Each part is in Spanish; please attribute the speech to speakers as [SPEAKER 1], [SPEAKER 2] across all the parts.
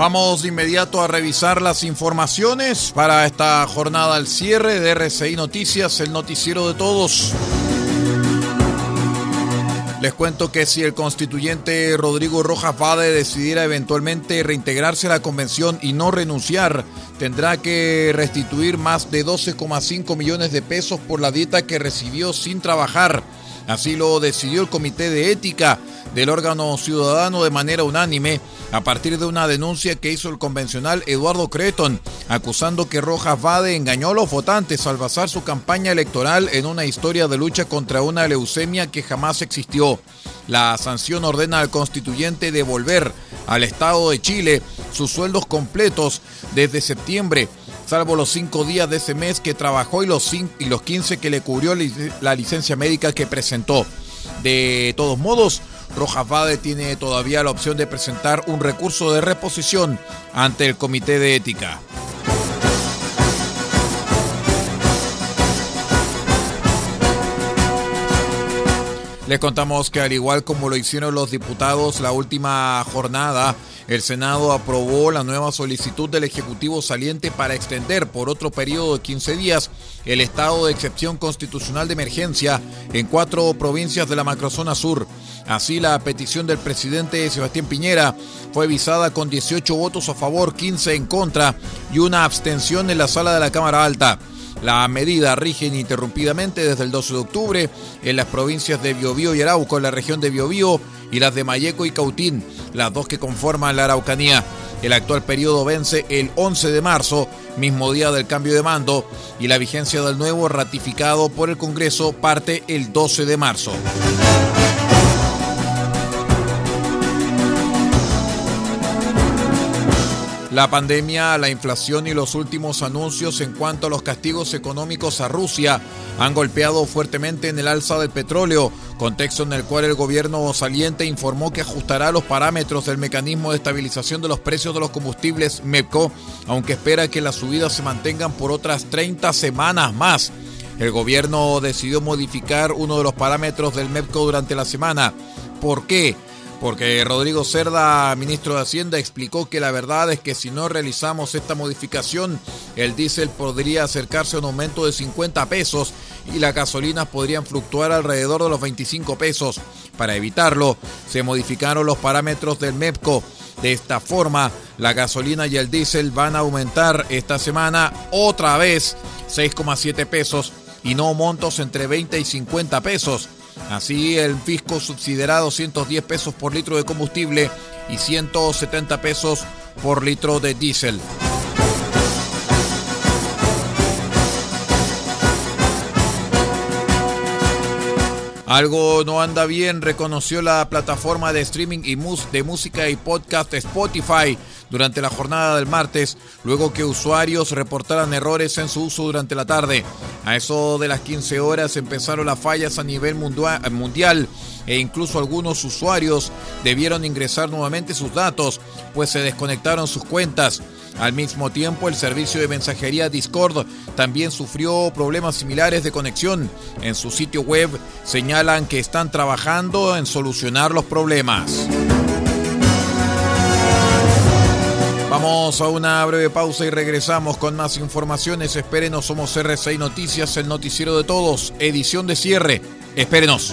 [SPEAKER 1] Vamos de inmediato a revisar las informaciones para esta jornada al cierre de RCI Noticias, el noticiero de todos. Les cuento que si el constituyente Rodrigo Rojas Vade decidiera eventualmente reintegrarse a la convención y no renunciar, tendrá que restituir más de 12,5 millones de pesos por la dieta que recibió sin trabajar. Así lo decidió el Comité de Ética del órgano ciudadano de manera unánime a partir de una denuncia que hizo el convencional Eduardo Creton, acusando que Rojas Vade engañó a los votantes al basar su campaña electoral en una historia de lucha contra una leucemia que jamás existió. La sanción ordena al constituyente devolver al Estado de Chile sus sueldos completos desde septiembre salvo los cinco días de ese mes que trabajó y los, y los 15 que le cubrió la licencia médica que presentó. De todos modos, Rojas Vade tiene todavía la opción de presentar un recurso de reposición ante el Comité de Ética. Les contamos que al igual como lo hicieron los diputados la última jornada, el Senado aprobó la nueva solicitud del Ejecutivo saliente para extender por otro periodo de 15 días el estado de excepción constitucional de emergencia en cuatro provincias de la macrozona sur. Así, la petición del presidente Sebastián Piñera fue visada con 18 votos a favor, 15 en contra y una abstención en la sala de la Cámara Alta. La medida rige ininterrumpidamente desde el 12 de octubre en las provincias de Biobío y Arauco, en la región de Biobío, y las de Mayeco y Cautín, las dos que conforman la Araucanía. El actual periodo vence el 11 de marzo, mismo día del cambio de mando, y la vigencia del nuevo ratificado por el Congreso parte el 12 de marzo. La pandemia, la inflación y los últimos anuncios en cuanto a los castigos económicos a Rusia han golpeado fuertemente en el alza del petróleo, contexto en el cual el gobierno saliente informó que ajustará los parámetros del mecanismo de estabilización de los precios de los combustibles MEPCO, aunque espera que las subidas se mantengan por otras 30 semanas más. El gobierno decidió modificar uno de los parámetros del MEPCO durante la semana. ¿Por qué? Porque Rodrigo Cerda, ministro de Hacienda, explicó que la verdad es que si no realizamos esta modificación, el diésel podría acercarse a un aumento de 50 pesos y las gasolinas podrían fluctuar alrededor de los 25 pesos. Para evitarlo, se modificaron los parámetros del MEPCO. De esta forma, la gasolina y el diésel van a aumentar esta semana otra vez 6,7 pesos y no montos entre 20 y 50 pesos. Así, el fisco subsidiará 210 pesos por litro de combustible y 170 pesos por litro de diésel. Algo no anda bien, reconoció la plataforma de streaming y de música y podcast Spotify durante la jornada del martes, luego que usuarios reportaran errores en su uso durante la tarde. A eso de las 15 horas empezaron las fallas a nivel mundial e incluso algunos usuarios debieron ingresar nuevamente sus datos, pues se desconectaron sus cuentas. Al mismo tiempo, el servicio de mensajería Discord también sufrió problemas similares de conexión. En su sitio web señalan que están trabajando en solucionar los problemas. Vamos a una breve pausa y regresamos con más informaciones. Espérenos, somos R6 Noticias, el noticiero de todos, edición de cierre. Espérenos.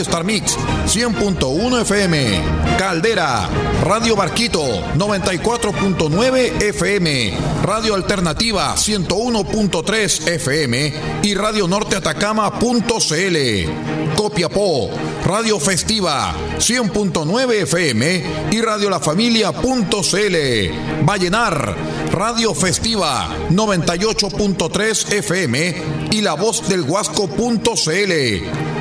[SPEAKER 1] Star Mix 100.1 FM. Caldera, Radio Barquito 94.9 FM. Radio Alternativa 101.3 FM y Radio Norte Atacama.cl. Copiapó, Radio Festiva 100.9 FM y Radio La Familia.cl. Vallenar, Radio Festiva 98.3 FM y La Voz del Huasco.cl.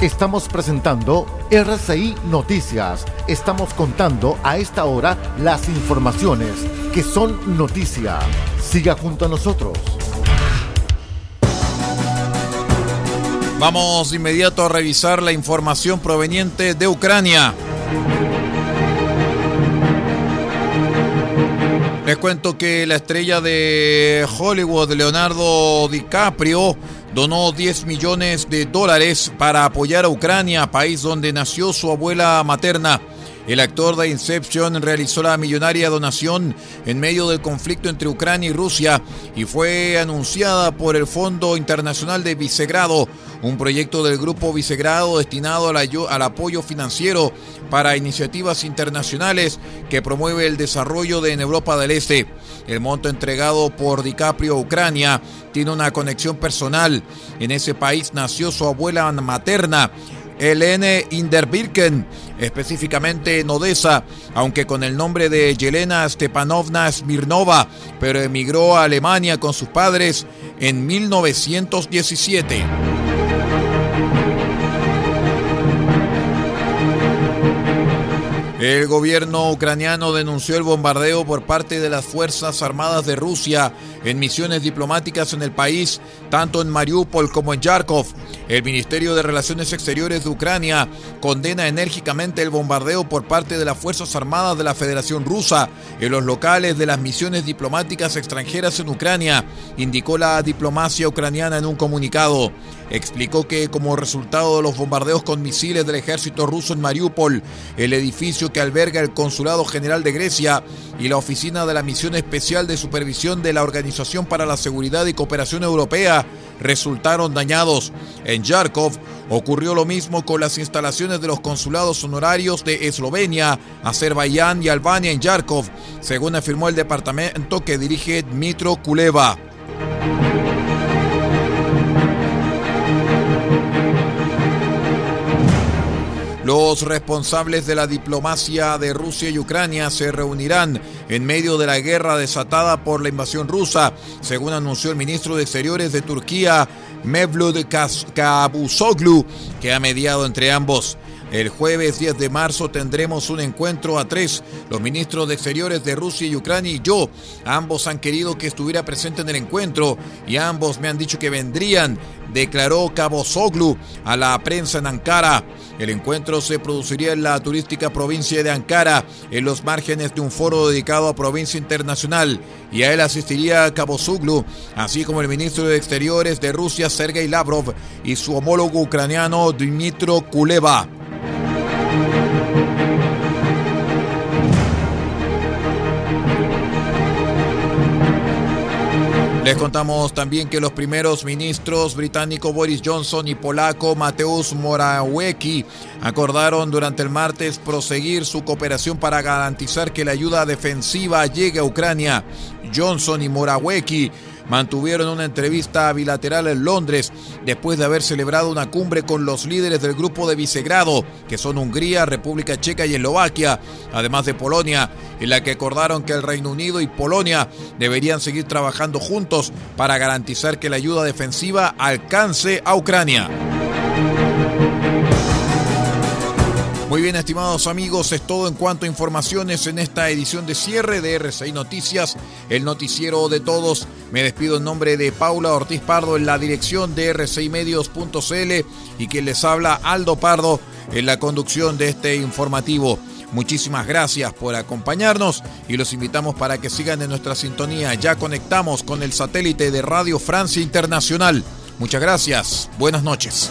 [SPEAKER 2] Estamos presentando RCI Noticias. Estamos contando a esta hora las informaciones que son noticia. Siga junto a nosotros.
[SPEAKER 1] Vamos inmediato a revisar la información proveniente de Ucrania. Les cuento que la estrella de Hollywood, Leonardo DiCaprio, donó 10 millones de dólares para apoyar a Ucrania, país donde nació su abuela materna. El actor de Inception realizó la millonaria donación en medio del conflicto entre Ucrania y Rusia y fue anunciada por el Fondo Internacional de Vicegrado, un proyecto del Grupo Vicegrado destinado al, apoyo financiero para iniciativas internacionales que promueve el desarrollo de en Europa del Este. El monto entregado por DiCaprio a Ucrania tiene una conexión personal. En ese país nació su abuela materna Helene Inderbirken, específicamente en aunque con el nombre de Yelena Stepanovna Smirnova, pero emigró a Alemania con sus padres en 1917. El gobierno ucraniano denunció el bombardeo por parte de las Fuerzas Armadas de Rusia en misiones diplomáticas en el país, tanto en Mariupol como en Yarkov. El Ministerio de Relaciones Exteriores de Ucrania condena enérgicamente el bombardeo por parte de las Fuerzas Armadas de la Federación Rusa en los locales de las misiones diplomáticas extranjeras en Ucrania, indicó la diplomacia ucraniana en un comunicado. Explicó que como resultado de los bombardeos con misiles del ejército ruso en Mariupol, el edificio que alberga el Consulado General de Grecia y la Oficina de la Misión Especial de Supervisión de la Organización para la Seguridad y Cooperación Europea resultaron dañados. En Yarkov ocurrió lo mismo con las instalaciones de los consulados honorarios de Eslovenia, Azerbaiyán y Albania en Yarkov, según afirmó el departamento que dirige Dmitro Kuleva. Los responsables de la diplomacia de Rusia y Ucrania se reunirán en medio de la guerra desatada por la invasión rusa, según anunció el ministro de Exteriores de Turquía, Mevlut Cavusoglu, que ha mediado entre ambos. El jueves 10 de marzo tendremos un encuentro a tres, los ministros de Exteriores de Rusia y Ucrania y yo. Ambos han querido que estuviera presente en el encuentro y ambos me han dicho que vendrían, declaró Cavusoglu a la prensa en Ankara. El encuentro se produciría en la turística provincia de Ankara, en los márgenes de un foro dedicado a provincia internacional, y a él asistiría Cavusoglu, así como el ministro de Exteriores de Rusia, Sergei Lavrov, y su homólogo ucraniano, Dmitro Kuleva. Les contamos también que los primeros ministros británico Boris Johnson y polaco Mateusz Morawiecki acordaron durante el martes proseguir su cooperación para garantizar que la ayuda defensiva llegue a Ucrania. Johnson y Morawiecki mantuvieron una entrevista bilateral en Londres después de haber celebrado una cumbre con los líderes del grupo de Vicegrado, que son Hungría, República Checa y Eslovaquia, además de Polonia, en la que acordaron que el Reino Unido y Polonia deberían seguir trabajando juntos para garantizar que la ayuda defensiva alcance a Ucrania. Muy bien, estimados amigos, es todo en cuanto a informaciones en esta edición de cierre de RCI Noticias, el noticiero de todos. Me despido en nombre de Paula Ortiz Pardo en la dirección de rcimedios.cl y quien les habla Aldo Pardo en la conducción de este informativo. Muchísimas gracias por acompañarnos y los invitamos para que sigan en nuestra sintonía. Ya conectamos con el satélite de Radio Francia Internacional. Muchas gracias. Buenas noches.